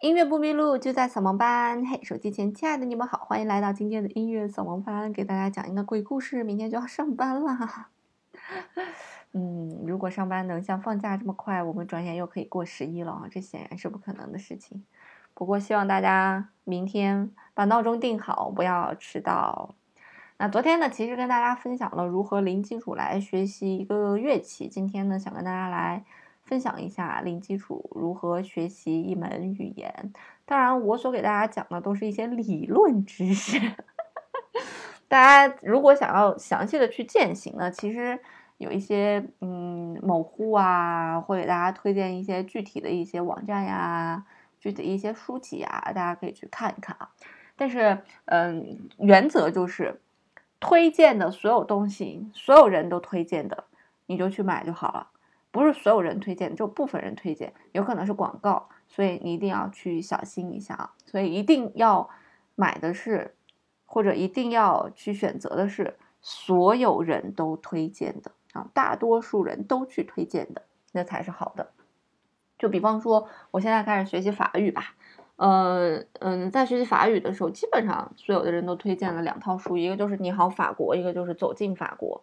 音乐不迷路，就在扫盲班。嘿，手机前亲爱的你们好，欢迎来到今天的音乐扫盲班，给大家讲一个鬼故事。明天就要上班了，嗯，如果上班能像放假这么快，我们转眼又可以过十一了啊！这显然是不可能的事情。不过希望大家明天把闹钟定好，不要迟到。那昨天呢，其实跟大家分享了如何零基础来学习一个乐器。今天呢，想跟大家来。分享一下零基础如何学习一门语言。当然，我所给大家讲的都是一些理论知识。大家如果想要详细的去践行呢，其实有一些嗯某乎啊，会给大家推荐一些具体的一些网站呀，具体一些书籍啊，大家可以去看一看啊。但是嗯，原则就是推荐的所有东西，所有人都推荐的，你就去买就好了。不是所有人推荐，就部分人推荐，有可能是广告，所以你一定要去小心一下啊！所以一定要买的是，或者一定要去选择的是所有人都推荐的啊，大多数人都去推荐的，那才是好的。就比方说，我现在开始学习法语吧，呃嗯，在学习法语的时候，基本上所有的人都推荐了两套书，一个就是《你好法国》，一个就是《走进法国》。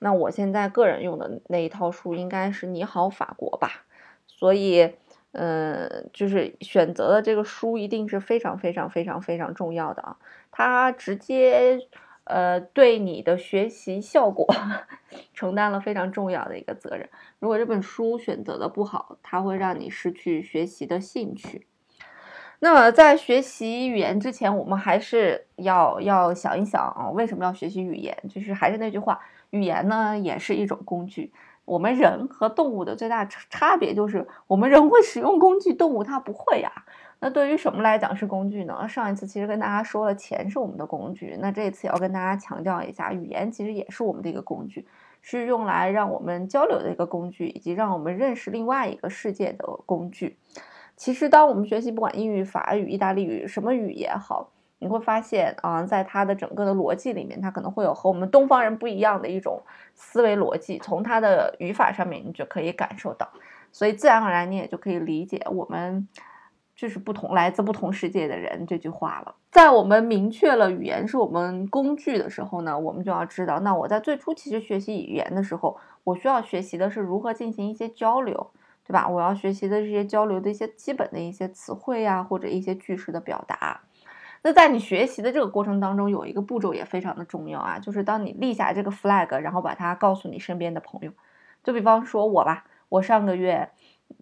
那我现在个人用的那一套书应该是《你好法国》吧，所以，嗯，就是选择的这个书一定是非常非常非常非常重要的啊，它直接呃对你的学习效果 承担了非常重要的一个责任。如果这本书选择的不好，它会让你失去学习的兴趣。那么在学习语言之前，我们还是要要想一想啊，为什么要学习语言？就是还是那句话。语言呢也是一种工具。我们人和动物的最大差别就是，我们人会使用工具，动物它不会呀。那对于什么来讲是工具呢？上一次其实跟大家说了，钱是我们的工具。那这次要跟大家强调一下，语言其实也是我们的一个工具，是用来让我们交流的一个工具，以及让我们认识另外一个世界的工具。其实，当我们学习不管英语、法语、意大利语，什么语也好。你会发现啊，在它的整个的逻辑里面，它可能会有和我们东方人不一样的一种思维逻辑。从它的语法上面，你就可以感受到，所以自然而然你也就可以理解我们就是不同来自不同世界的人这句话了。在我们明确了语言是我们工具的时候呢，我们就要知道，那我在最初其实学习语言的时候，我需要学习的是如何进行一些交流，对吧？我要学习的这些交流的一些基本的一些词汇呀，或者一些句式的表达。那在你学习的这个过程当中，有一个步骤也非常的重要啊，就是当你立下这个 flag，然后把它告诉你身边的朋友，就比方说我吧，我上个月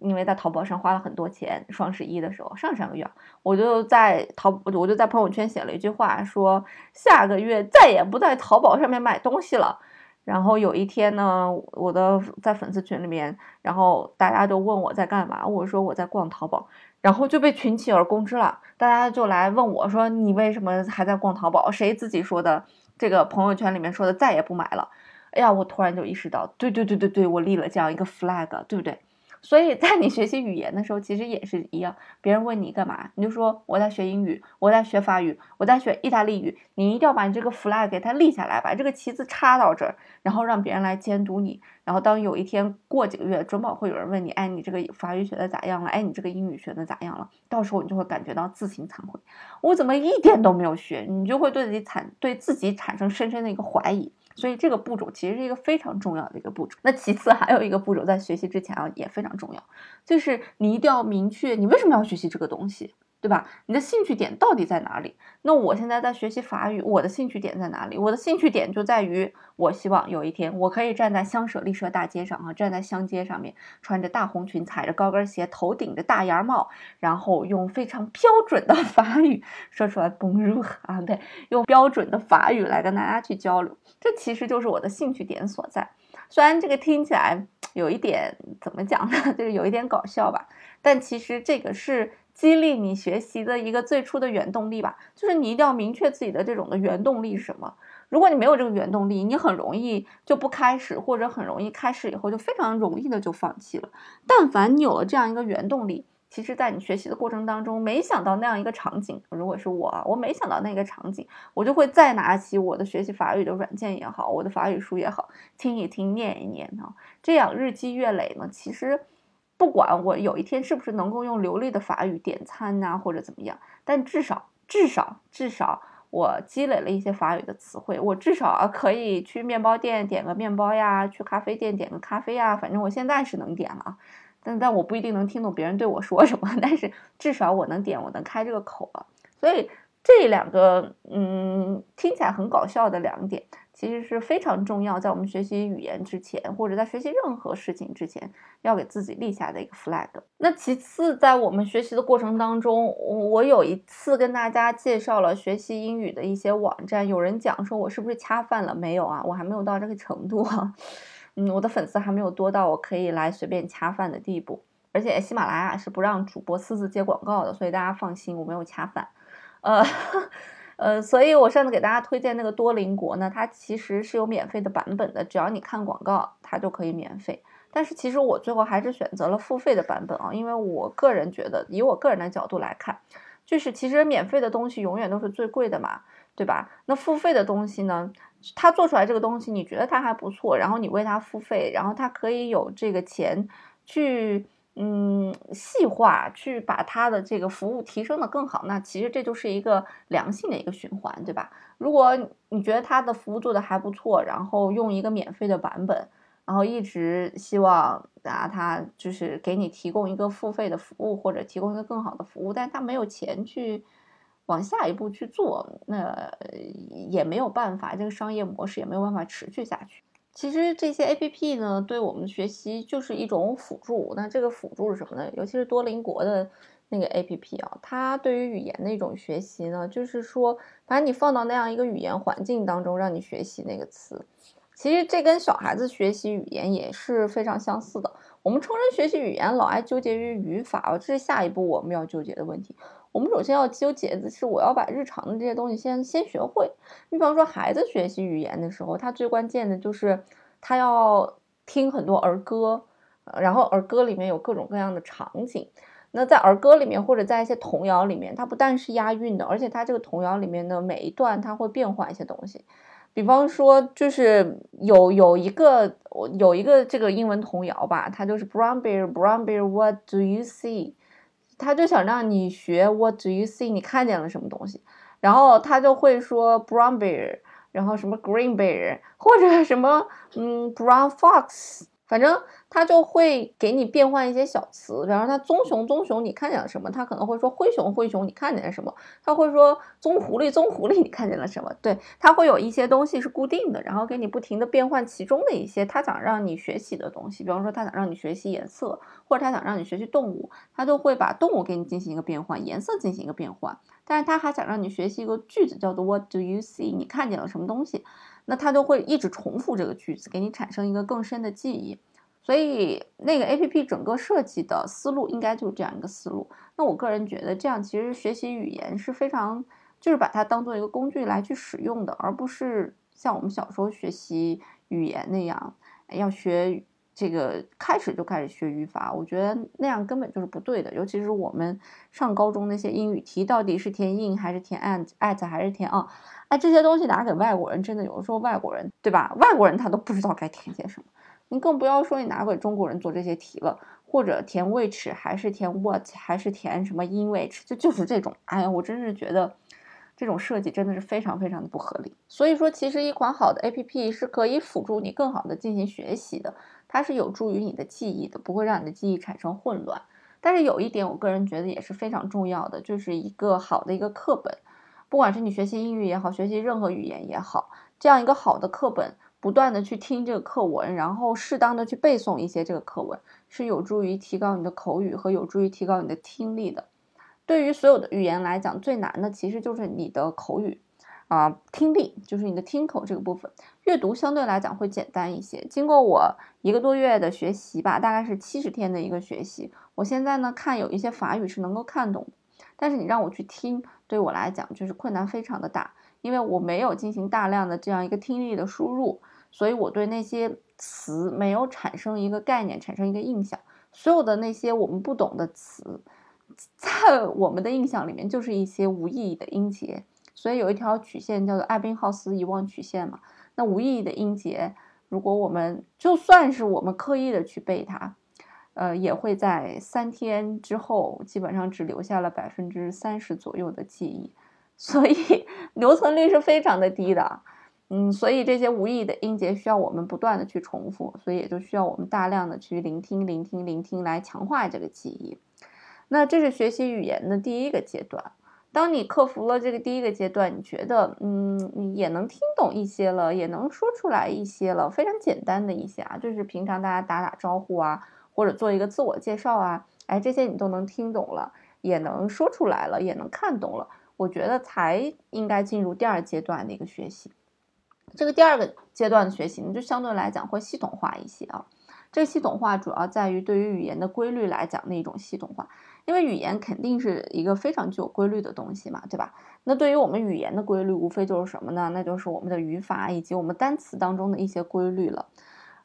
因为在淘宝上花了很多钱，双十一的时候，上上个月我就在淘，我就在朋友圈写了一句话，说下个月再也不在淘宝上面买东西了。然后有一天呢，我的在粉丝群里面，然后大家都问我在干嘛，我说我在逛淘宝。然后就被群起而攻之了，大家就来问我说：“你为什么还在逛淘宝？谁自己说的？这个朋友圈里面说的再也不买了。”哎呀，我突然就意识到，对对对对对，我立了这样一个 flag，对不对？所以在你学习语言的时候，其实也是一样。别人问你干嘛，你就说我在学英语，我在学法语，我在学意大利语。你一定要把你这个 flag 给它立下来，把这个旗子插到这儿，然后让别人来监督你。然后当有一天过几个月，准保会有人问你，哎，你这个法语学的咋样了？哎，你这个英语学的咋样了？到时候你就会感觉到自行惭愧，我怎么一点都没有学？你就会对自己产对自己产生深深的一个怀疑。所以这个步骤其实是一个非常重要的一个步骤。那其次还有一个步骤，在学习之前啊也非常重要，就是你一定要明确你为什么要学习这个东西。对吧？你的兴趣点到底在哪里？那我现在在学习法语，我的兴趣点在哪里？我的兴趣点就在于，我希望有一天我可以站在香舍丽舍大街上啊，站在香街上面，穿着大红裙，踩着高跟鞋，头顶着大檐帽，然后用非常标准的 法语说出来 Bonjour 啊，对，用标准的法语来跟大家去交流，这其实就是我的兴趣点所在。虽然这个听起来有一点怎么讲呢，就是有一点搞笑吧，但其实这个是。激励你学习的一个最初的原动力吧，就是你一定要明确自己的这种的原动力是什么。如果你没有这个原动力，你很容易就不开始，或者很容易开始以后就非常容易的就放弃了。但凡你有了这样一个原动力，其实，在你学习的过程当中，没想到那样一个场景，如果是我，我没想到那个场景，我就会再拿起我的学习法语的软件也好，我的法语书也好，听一听，念一念啊，这样日积月累呢，其实。不管我有一天是不是能够用流利的法语点餐呐，或者怎么样，但至少至少至少我积累了一些法语的词汇，我至少可以去面包店点个面包呀，去咖啡店点个咖啡呀，反正我现在是能点了，但但我不一定能听懂别人对我说什么，但是至少我能点，我能开这个口了，所以这两个嗯听起来很搞笑的两点。其实是非常重要，在我们学习语言之前，或者在学习任何事情之前，要给自己立下的一个 flag。那其次，在我们学习的过程当中，我有一次跟大家介绍了学习英语的一些网站，有人讲说我是不是恰饭了？没有啊，我还没有到这个程度啊。嗯，我的粉丝还没有多到我可以来随便恰饭的地步。而且喜马拉雅是不让主播私自接广告的，所以大家放心，我没有恰饭。呃。呃，所以我上次给大家推荐那个多邻国呢，它其实是有免费的版本的，只要你看广告，它就可以免费。但是其实我最后还是选择了付费的版本啊，因为我个人觉得，以我个人的角度来看，就是其实免费的东西永远都是最贵的嘛，对吧？那付费的东西呢，它做出来这个东西，你觉得它还不错，然后你为它付费，然后它可以有这个钱去。嗯，细化去把它的这个服务提升的更好，那其实这就是一个良性的一个循环，对吧？如果你觉得它的服务做的还不错，然后用一个免费的版本，然后一直希望啊，它就是给你提供一个付费的服务或者提供一个更好的服务，但它没有钱去往下一步去做，那也没有办法，这个商业模式也没有办法持续下去。其实这些 A P P 呢，对我们学习就是一种辅助。那这个辅助是什么呢？尤其是多邻国的那个 A P P 啊，它对于语言的一种学习呢，就是说把你放到那样一个语言环境当中，让你学习那个词。其实这跟小孩子学习语言也是非常相似的。我们成人学习语言老爱纠结于语法，这是下一步我们要纠结的问题。我们首先要纠结的是，我要把日常的这些东西先先学会。你比方说，孩子学习语言的时候，他最关键的就是他要听很多儿歌，然后儿歌里面有各种各样的场景。那在儿歌里面或者在一些童谣里面，它不但是押韵的，而且它这个童谣里面的每一段它会变换一些东西。比方说，就是有有一个我有一个这个英文童谣吧，它就是 Brown bear, Brown bear, what do you see？他就想让你学 What do you see？你看见了什么东西？然后他就会说 Brown bear，然后什么 Green bear，或者什么嗯 Brown fox。反正他就会给你变换一些小词，比方说他棕熊棕熊，你看见了什么？他可能会说灰熊灰熊，你看见了什么？他会说棕狐狸棕狐狸，你看见了什么？对他会有一些东西是固定的，然后给你不停的变换其中的一些他想让你学习的东西，比方说他想让你学习颜色，或者他想让你学习动物，他就会把动物给你进行一个变换，颜色进行一个变换。但是他还想让你学习一个句子，叫做 What do you see？你看见了什么东西？那他就会一直重复这个句子，给你产生一个更深的记忆。所以那个 A P P 整个设计的思路应该就是这样一个思路。那我个人觉得，这样其实学习语言是非常，就是把它当做一个工具来去使用的，而不是像我们小时候学习语言那样，要学这个开始就开始学语法。我觉得那样根本就是不对的。尤其是我们上高中那些英语题，到底是填 in 还是填 and at 还是填 on？哎，这些东西拿给外国人，真的有的时候外国人对吧？外国人他都不知道该填些什么。你更不要说你拿给中国人做这些题了，或者填 which 还是填 what 还是填什么 in which，就就是这种。哎呀，我真是觉得这种设计真的是非常非常的不合理。所以说，其实一款好的 A P P 是可以辅助你更好的进行学习的，它是有助于你的记忆的，不会让你的记忆产生混乱。但是有一点，我个人觉得也是非常重要的，就是一个好的一个课本，不管是你学习英语也好，学习任何语言也好，这样一个好的课本。不断的去听这个课文，然后适当的去背诵一些这个课文，是有助于提高你的口语和有助于提高你的听力的。对于所有的语言来讲，最难的其实就是你的口语啊，听力就是你的听口这个部分。阅读相对来讲会简单一些。经过我一个多月的学习吧，大概是七十天的一个学习，我现在呢看有一些法语是能够看懂，但是你让我去听，对我来讲就是困难非常的大，因为我没有进行大量的这样一个听力的输入。所以我对那些词没有产生一个概念，产生一个印象。所有的那些我们不懂的词，在我们的印象里面就是一些无意义的音节。所以有一条曲线叫做艾宾浩斯遗忘曲线嘛。那无意义的音节，如果我们就算是我们刻意的去背它，呃，也会在三天之后基本上只留下了百分之三十左右的记忆，所以 留存率是非常的低的。嗯，所以这些无意义的音节需要我们不断的去重复，所以也就需要我们大量的去聆听、聆听、聆听来强化这个记忆。那这是学习语言的第一个阶段。当你克服了这个第一个阶段，你觉得嗯，你也能听懂一些了，也能说出来一些了，非常简单的一些啊，就是平常大家打打招呼啊，或者做一个自我介绍啊，哎，这些你都能听懂了，也能说出来了，也能看懂了。我觉得才应该进入第二阶段的一个学习。这个第二个阶段的学习呢，就相对来讲会系统化一些啊。这个系统化主要在于对于语言的规律来讲的一种系统化，因为语言肯定是一个非常具有规律的东西嘛，对吧？那对于我们语言的规律，无非就是什么呢？那就是我们的语法以及我们单词当中的一些规律了。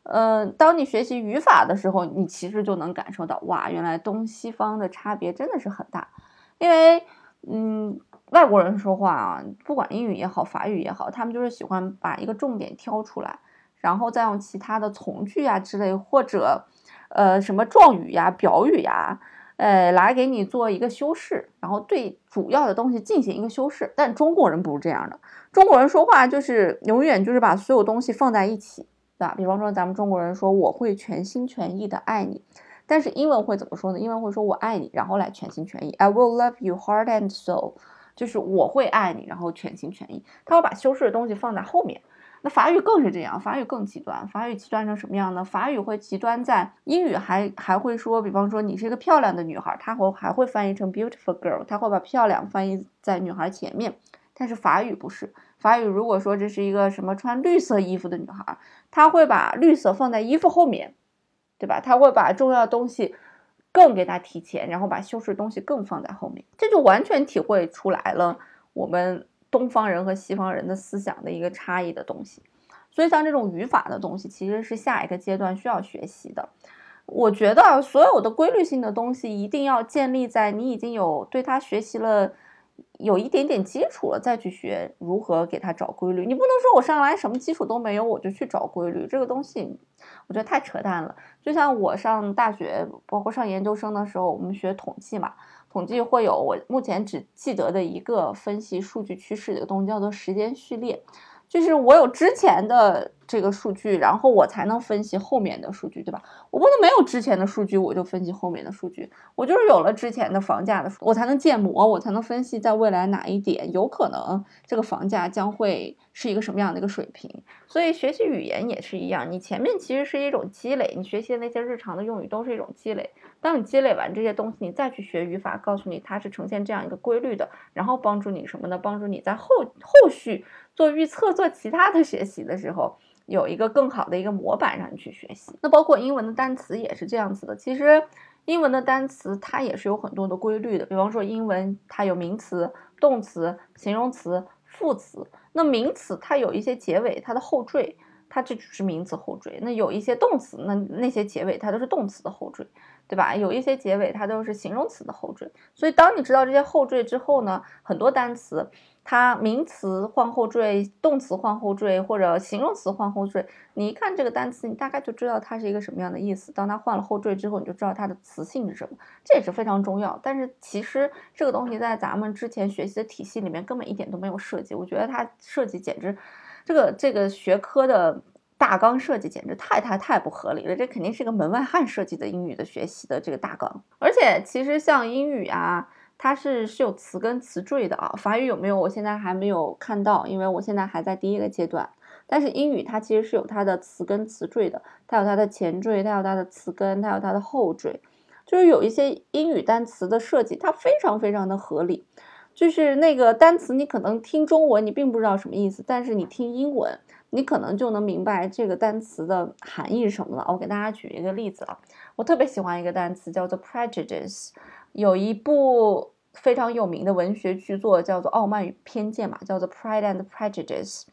呃，当你学习语法的时候，你其实就能感受到，哇，原来东西方的差别真的是很大，因为，嗯。外国人说话啊，不管英语也好，法语也好，他们就是喜欢把一个重点挑出来，然后再用其他的从句啊之类，或者，呃，什么状语呀、表语呀，呃，来给你做一个修饰，然后对主要的东西进行一个修饰。但中国人不是这样的，中国人说话就是永远就是把所有东西放在一起，对吧？比方说咱们中国人说我会全心全意的爱你，但是英文会怎么说呢？英文会说我爱你，然后来全心全意，I will love you heart and soul。就是我会爱你，然后全心全意。他会把修饰的东西放在后面。那法语更是这样，法语更极端。法语极端成什么样呢？法语会极端在英语还还会说，比方说你是一个漂亮的女孩，他会还会翻译成 beautiful girl，他会把漂亮翻译在女孩前面。但是法语不是，法语如果说这是一个什么穿绿色衣服的女孩，他会把绿色放在衣服后面，对吧？他会把重要的东西。更给他提前，然后把修饰东西更放在后面，这就完全体会出来了我们东方人和西方人的思想的一个差异的东西。所以像这种语法的东西，其实是下一个阶段需要学习的。我觉得所有的规律性的东西，一定要建立在你已经有对它学习了。有一点点基础了，再去学如何给他找规律。你不能说我上来什么基础都没有，我就去找规律，这个东西我觉得太扯淡了。就像我上大学，包括上研究生的时候，我们学统计嘛，统计会有我目前只记得的一个分析数据趋势的东西，叫做时间序列。就是我有之前的这个数据，然后我才能分析后面的数据，对吧？我不能没有之前的数据我就分析后面的数据。我就是有了之前的房价的，我才能建模，我才能分析在未来哪一点有可能这个房价将会是一个什么样的一个水平。所以学习语言也是一样，你前面其实是一种积累，你学习的那些日常的用语都是一种积累。当你积累完这些东西，你再去学语法，告诉你它是呈现这样一个规律的，然后帮助你什么呢？帮助你在后后续做预测、做其他的学习的时候，有一个更好的一个模板让你去学习。那包括英文的单词也是这样子的。其实英文的单词它也是有很多的规律的。比方说英文它有名词、动词、形容词、副词。那名词它有一些结尾，它的后缀。它这只是名词后缀，那有一些动词，那那些结尾它都是动词的后缀，对吧？有一些结尾它都是形容词的后缀。所以当你知道这些后缀之后呢，很多单词它名词换后缀，动词换后缀，或者形容词换后缀，你一看这个单词，你大概就知道它是一个什么样的意思。当它换了后缀之后，你就知道它的词性是什么，这也是非常重要。但是其实这个东西在咱们之前学习的体系里面根本一点都没有设计，我觉得它设计简直。这个这个学科的大纲设计简直太太太不合理了，这肯定是一个门外汉设计的英语的学习的这个大纲。而且其实像英语啊，它是是有词根词缀的啊。法语有没有？我现在还没有看到，因为我现在还在第一个阶段。但是英语它其实是有它的词根词缀的，它有它的前缀，它有它的词根，它有它的后缀，就是有一些英语单词的设计，它非常非常的合理。就是那个单词，你可能听中文你并不知道什么意思，但是你听英文，你可能就能明白这个单词的含义是什么了。我给大家举一个例子啊，我特别喜欢一个单词叫做 prejudice，有一部非常有名的文学巨作叫做《傲慢与偏见》嘛，叫做 Pride and Prejudice。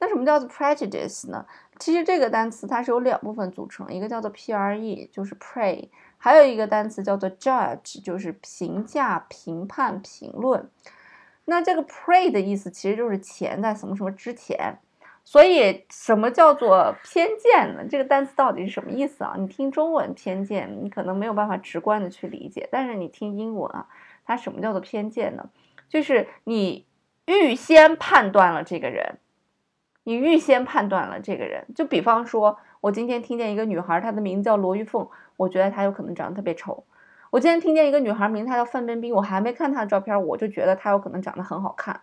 那什么叫做 prejudice 呢？其实这个单词它是由两部分组成，一个叫做 pre，就是 pray。还有一个单词叫做 judge，就是评价、评判、评论。那这个 pray 的意思其实就是钱在什么什么之前。所以，什么叫做偏见呢？这个单词到底是什么意思啊？你听中文偏见，你可能没有办法直观的去理解，但是你听英文啊，它什么叫做偏见呢？就是你预先判断了这个人，你预先判断了这个人。就比方说，我今天听见一个女孩，她的名字叫罗玉凤，我觉得她有可能长得特别丑。我今天听见一个女孩，名她叫范冰冰，我还没看她的照片，我就觉得她有可能长得很好看。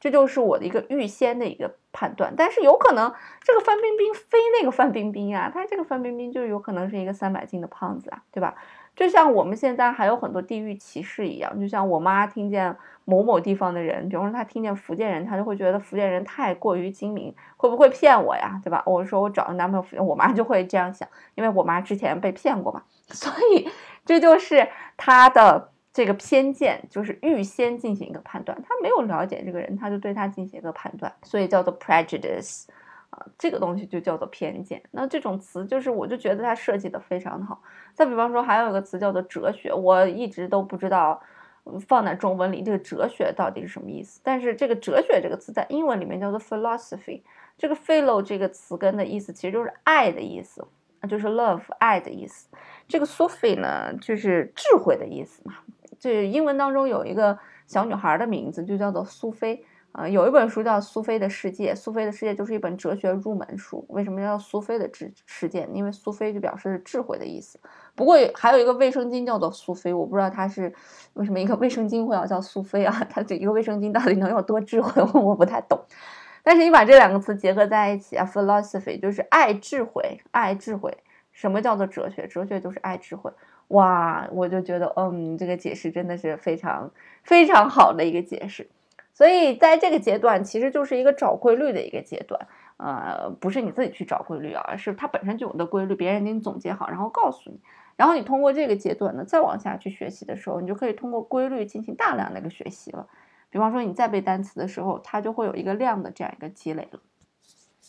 这就是我的一个预先的一个判断，但是有可能这个范冰冰非那个范冰冰啊，她这个范冰冰就有可能是一个三百斤的胖子啊，对吧？就像我们现在还有很多地域歧视一样，就像我妈听见某某地方的人，比方说她听见福建人，她就会觉得福建人太过于精明，会不会骗我呀，对吧？我说我找个男朋友，我妈就会这样想，因为我妈之前被骗过嘛，所以这就是她的。这个偏见就是预先进行一个判断，他没有了解这个人，他就对他进行一个判断，所以叫做 prejudice 啊，这个东西就叫做偏见。那这种词就是，我就觉得它设计的非常好。再比方说，还有一个词叫做哲学，我一直都不知道放在中文里这个哲学到底是什么意思。但是这个哲学这个词在英文里面叫做 philosophy，这个 philo 这个词根的意思其实就是爱的意思，就是 love 爱的意思。这个 Sophie 呢，就是智慧的意思嘛。这英文当中有一个小女孩的名字，就叫做苏菲。呃，有一本书叫《苏菲的世界》，苏菲的世界就是一本哲学入门书。为什么叫苏菲的智世界？因为苏菲就表示智慧的意思。不过还有一个卫生巾叫做苏菲，我不知道它是为什么一个卫生巾会要叫苏菲啊？它这一个卫生巾到底能有多智慧？我 我不太懂。但是你把这两个词结合在一起啊，philosophy 就是爱智慧，爱智慧。什么叫做哲学？哲学就是爱智慧。哇，我就觉得，嗯，这个解释真的是非常非常好的一个解释。所以在这个阶段，其实就是一个找规律的一个阶段，呃，不是你自己去找规律啊，而是它本身就有的规律，别人给你总结好，然后告诉你，然后你通过这个阶段呢，再往下去学习的时候，你就可以通过规律进行大量的一个学习了。比方说你再背单词的时候，它就会有一个量的这样一个积累了。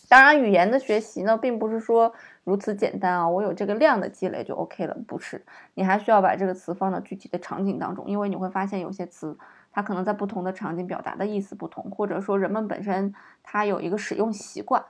当然，语言的学习呢，并不是说如此简单啊。我有这个量的积累就 OK 了，不是。你还需要把这个词放到具体的场景当中，因为你会发现有些词它可能在不同的场景表达的意思不同，或者说人们本身它有一个使用习惯，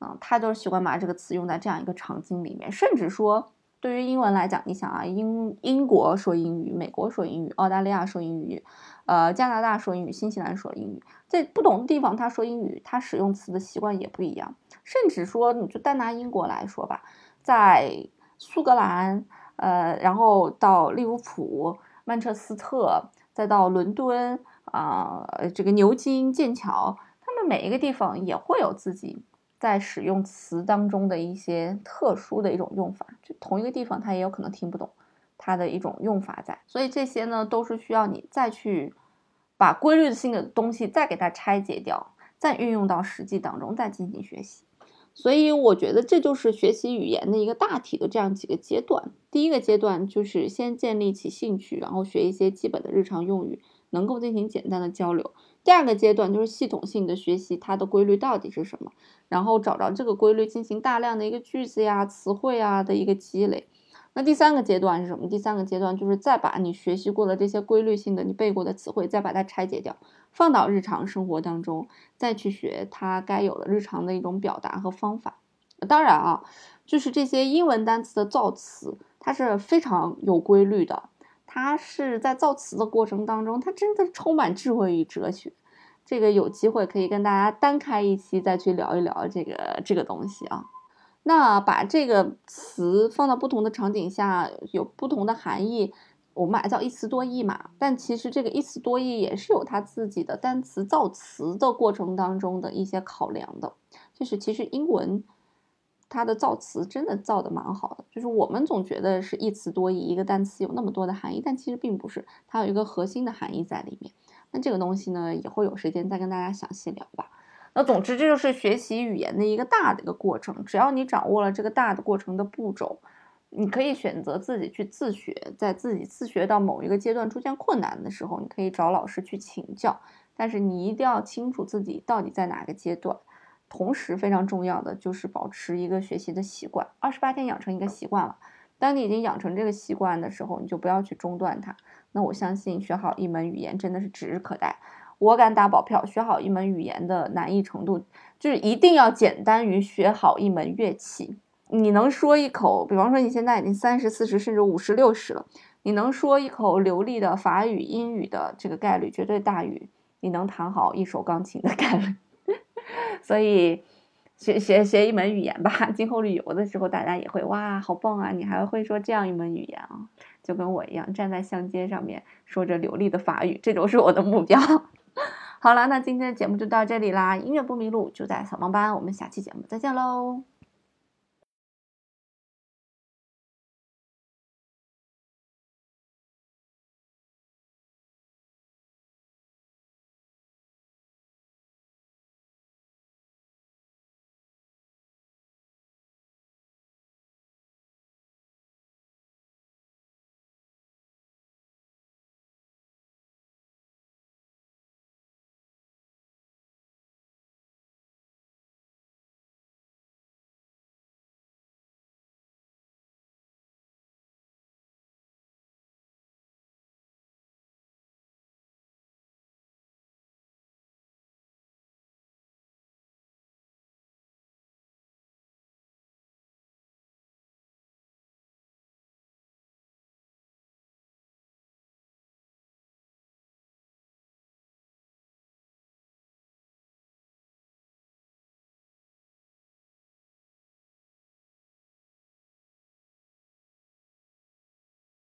嗯，他就是习惯把这个词用在这样一个场景里面，甚至说。对于英文来讲，你想啊，英英国说英语，美国说英语，澳大利亚说英语，呃，加拿大说英语，新西兰说英语，在不同的地方他说英语，他使用词的习惯也不一样。甚至说，你就单拿英国来说吧，在苏格兰，呃，然后到利物浦、曼彻斯特，再到伦敦啊，这个牛津、剑桥，他们每一个地方也会有自己。在使用词当中的一些特殊的一种用法，就同一个地方他也有可能听不懂，它的一种用法在，所以这些呢都是需要你再去把规律性的东西再给它拆解掉，再运用到实际当中再进行学习。所以我觉得这就是学习语言的一个大体的这样几个阶段。第一个阶段就是先建立起兴趣，然后学一些基本的日常用语，能够进行简单的交流。第二个阶段就是系统性的学习它的规律到底是什么，然后找着这个规律进行大量的一个句子呀、词汇啊的一个积累。那第三个阶段是什么？第三个阶段就是再把你学习过的这些规律性的、你背过的词汇，再把它拆解掉，放到日常生活当中，再去学它该有的日常的一种表达和方法。当然啊，就是这些英文单词的造词，它是非常有规律的。他是在造词的过程当中，他真的充满智慧与哲学。这个有机会可以跟大家单开一期再去聊一聊这个这个东西啊。那把这个词放到不同的场景下，有不同的含义，我们叫一词多义嘛。但其实这个一词多义也是有它自己的单词造词的过程当中的一些考量的。就是其实英文。它的造词真的造的蛮好的，就是我们总觉得是一词多义，一个单词有那么多的含义，但其实并不是，它有一个核心的含义在里面。那这个东西呢，以后有时间再跟大家详细聊吧。那总之，这就是学习语言的一个大的一个过程。只要你掌握了这个大的过程的步骤，你可以选择自己去自学，在自己自学到某一个阶段出现困难的时候，你可以找老师去请教，但是你一定要清楚自己到底在哪个阶段。同时，非常重要的就是保持一个学习的习惯，二十八天养成一个习惯了。当你已经养成这个习惯的时候，你就不要去中断它。那我相信学好一门语言真的是指日可待。我敢打保票，学好一门语言的难易程度，就是一定要简单于学好一门乐器。你能说一口，比方说你现在已经三十四十甚至五十六十了，你能说一口流利的法语、英语的这个概率绝对大于你能弹好一首钢琴的概率。所以学学学一门语言吧，今后旅游的时候大家也会哇，好棒啊！你还会说这样一门语言啊，就跟我一样站在相街上面说着流利的法语，这就是我的目标。好了，那今天的节目就到这里啦，音乐不迷路就在扫盲班，我们下期节目再见喽。